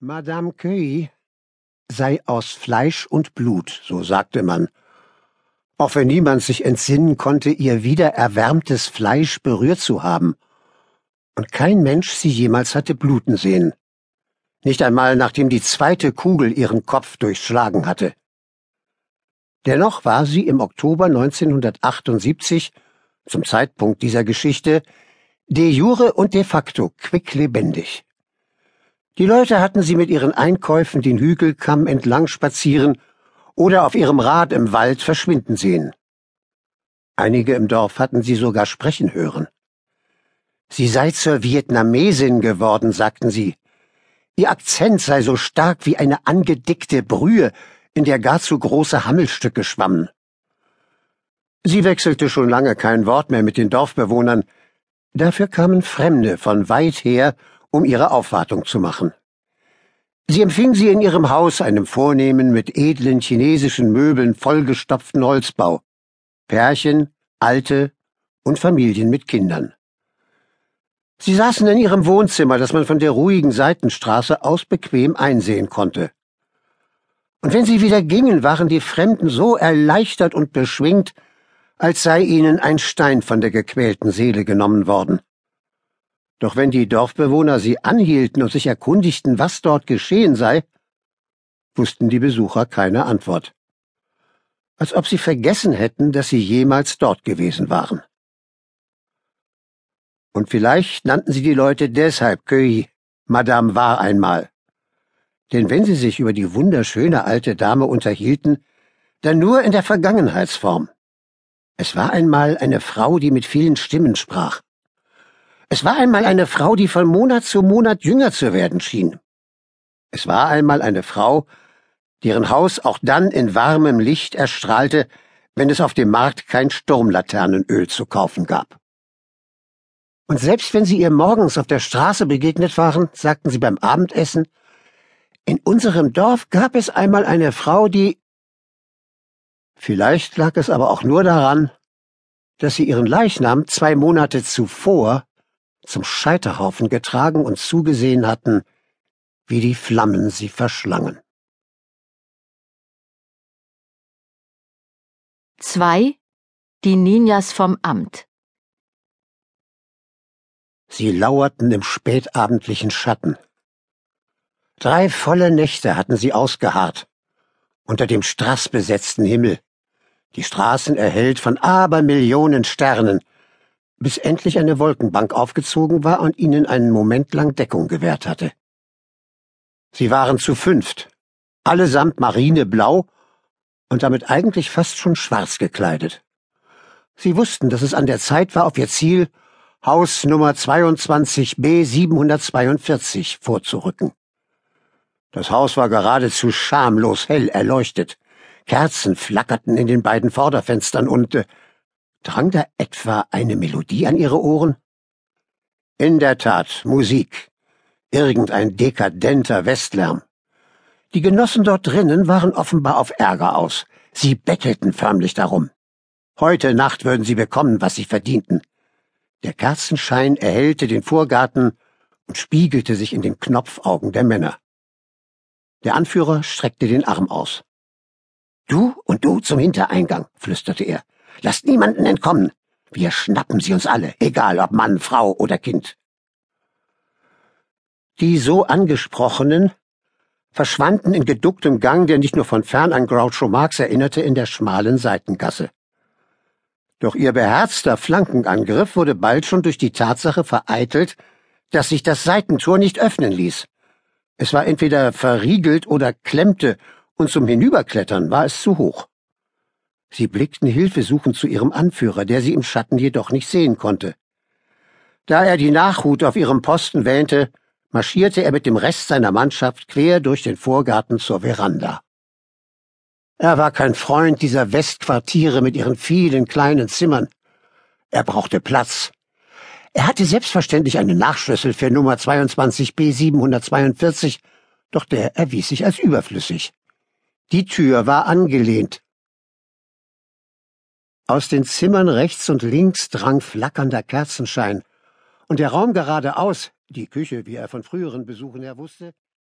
Madame Cueilly sei aus Fleisch und Blut, so sagte man, auch wenn niemand sich entsinnen konnte, ihr wieder erwärmtes Fleisch berührt zu haben, und kein Mensch sie jemals hatte bluten sehen, nicht einmal nachdem die zweite Kugel ihren Kopf durchschlagen hatte. Dennoch war sie im Oktober 1978, zum Zeitpunkt dieser Geschichte, de jure und de facto quicklebendig. Die Leute hatten sie mit ihren Einkäufen den Hügelkamm entlang spazieren oder auf ihrem Rad im Wald verschwinden sehen. Einige im Dorf hatten sie sogar sprechen hören. Sie sei zur Vietnamesin geworden, sagten sie. Ihr Akzent sei so stark wie eine angedickte Brühe, in der gar zu große Hammelstücke schwammen. Sie wechselte schon lange kein Wort mehr mit den Dorfbewohnern, dafür kamen Fremde von weit her um ihre Aufwartung zu machen. Sie empfing sie in ihrem Haus, einem vornehmen, mit edlen chinesischen Möbeln vollgestopften Holzbau. Pärchen, Alte und Familien mit Kindern. Sie saßen in ihrem Wohnzimmer, das man von der ruhigen Seitenstraße aus bequem einsehen konnte. Und wenn sie wieder gingen, waren die Fremden so erleichtert und beschwingt, als sei ihnen ein Stein von der gequälten Seele genommen worden. Doch wenn die Dorfbewohner sie anhielten und sich erkundigten, was dort geschehen sei, wussten die Besucher keine Antwort. Als ob sie vergessen hätten, dass sie jemals dort gewesen waren. Und vielleicht nannten sie die Leute deshalb Köi, Madame war einmal. Denn wenn sie sich über die wunderschöne alte Dame unterhielten, dann nur in der Vergangenheitsform. Es war einmal eine Frau, die mit vielen Stimmen sprach. Es war einmal eine Frau, die von Monat zu Monat jünger zu werden schien. Es war einmal eine Frau, deren Haus auch dann in warmem Licht erstrahlte, wenn es auf dem Markt kein Sturmlaternenöl zu kaufen gab. Und selbst wenn sie ihr morgens auf der Straße begegnet waren, sagten sie beim Abendessen, in unserem Dorf gab es einmal eine Frau, die Vielleicht lag es aber auch nur daran, dass sie ihren Leichnam zwei Monate zuvor zum Scheiterhaufen getragen und zugesehen hatten, wie die Flammen sie verschlangen. 2. Die Ninjas vom Amt Sie lauerten im spätabendlichen Schatten. Drei volle Nächte hatten sie ausgeharrt, unter dem strassbesetzten Himmel, die Straßen erhellt von Abermillionen Sternen, bis endlich eine Wolkenbank aufgezogen war und ihnen einen Moment lang Deckung gewährt hatte. Sie waren zu fünft, allesamt marineblau und damit eigentlich fast schon schwarz gekleidet. Sie wussten, dass es an der Zeit war, auf ihr Ziel Haus Nummer 22b 742 vorzurücken. Das Haus war geradezu schamlos hell erleuchtet. Kerzen flackerten in den beiden Vorderfenstern und äh, Drang da etwa eine Melodie an ihre Ohren? In der Tat, Musik. Irgendein dekadenter Westlärm. Die Genossen dort drinnen waren offenbar auf Ärger aus. Sie bettelten förmlich darum. Heute Nacht würden sie bekommen, was sie verdienten. Der Kerzenschein erhellte den Vorgarten und spiegelte sich in den Knopfaugen der Männer. Der Anführer streckte den Arm aus. Du und du zum Hintereingang, flüsterte er. Lasst niemanden entkommen. Wir schnappen sie uns alle, egal ob Mann, Frau oder Kind. Die so angesprochenen verschwanden in geducktem Gang, der nicht nur von fern an Groucho Marx erinnerte, in der schmalen Seitengasse. Doch ihr beherzter Flankenangriff wurde bald schon durch die Tatsache vereitelt, dass sich das Seitentor nicht öffnen ließ. Es war entweder verriegelt oder klemmte, und zum Hinüberklettern war es zu hoch. Sie blickten hilfesuchend zu ihrem Anführer, der sie im Schatten jedoch nicht sehen konnte. Da er die Nachhut auf ihrem Posten wähnte, marschierte er mit dem Rest seiner Mannschaft quer durch den Vorgarten zur Veranda. Er war kein Freund dieser Westquartiere mit ihren vielen kleinen Zimmern. Er brauchte Platz. Er hatte selbstverständlich einen Nachschlüssel für Nummer 22b 742, doch der erwies sich als überflüssig. Die Tür war angelehnt, aus den Zimmern rechts und links drang flackernder Kerzenschein, und der Raum geradeaus, die Küche, wie er von früheren Besuchen her wusste,